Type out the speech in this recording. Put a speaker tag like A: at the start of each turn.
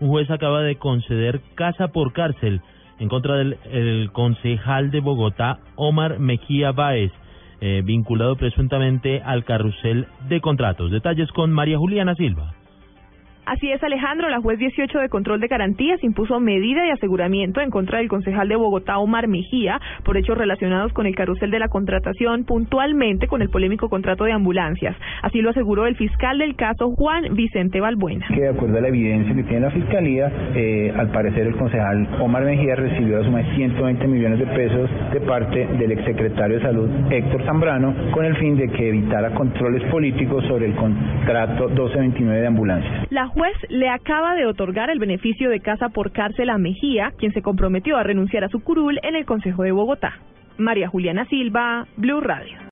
A: Un juez acaba de conceder casa por cárcel en contra del el concejal de Bogotá, Omar Mejía Báez, eh, vinculado presuntamente al carrusel de contratos. Detalles con María Juliana Silva.
B: Así es, Alejandro. La juez 18 de control de garantías impuso medida de aseguramiento en contra del concejal de Bogotá, Omar Mejía, por hechos relacionados con el carrusel de la contratación, puntualmente con el polémico contrato de ambulancias. Así lo aseguró el fiscal del caso, Juan Vicente Balbuena.
C: Que de acuerdo a la evidencia que tiene la fiscalía, eh, al parecer el concejal Omar Mejía recibió la suma de 120 millones de pesos de parte del exsecretario de Salud, Héctor Zambrano, con el fin de que evitara controles políticos sobre el contrato 1229 de ambulancias.
B: La juez le acaba de otorgar el beneficio de casa por cárcel a Mejía, quien se comprometió a renunciar a su curul en el Consejo de Bogotá. María Juliana Silva, Blue Radio.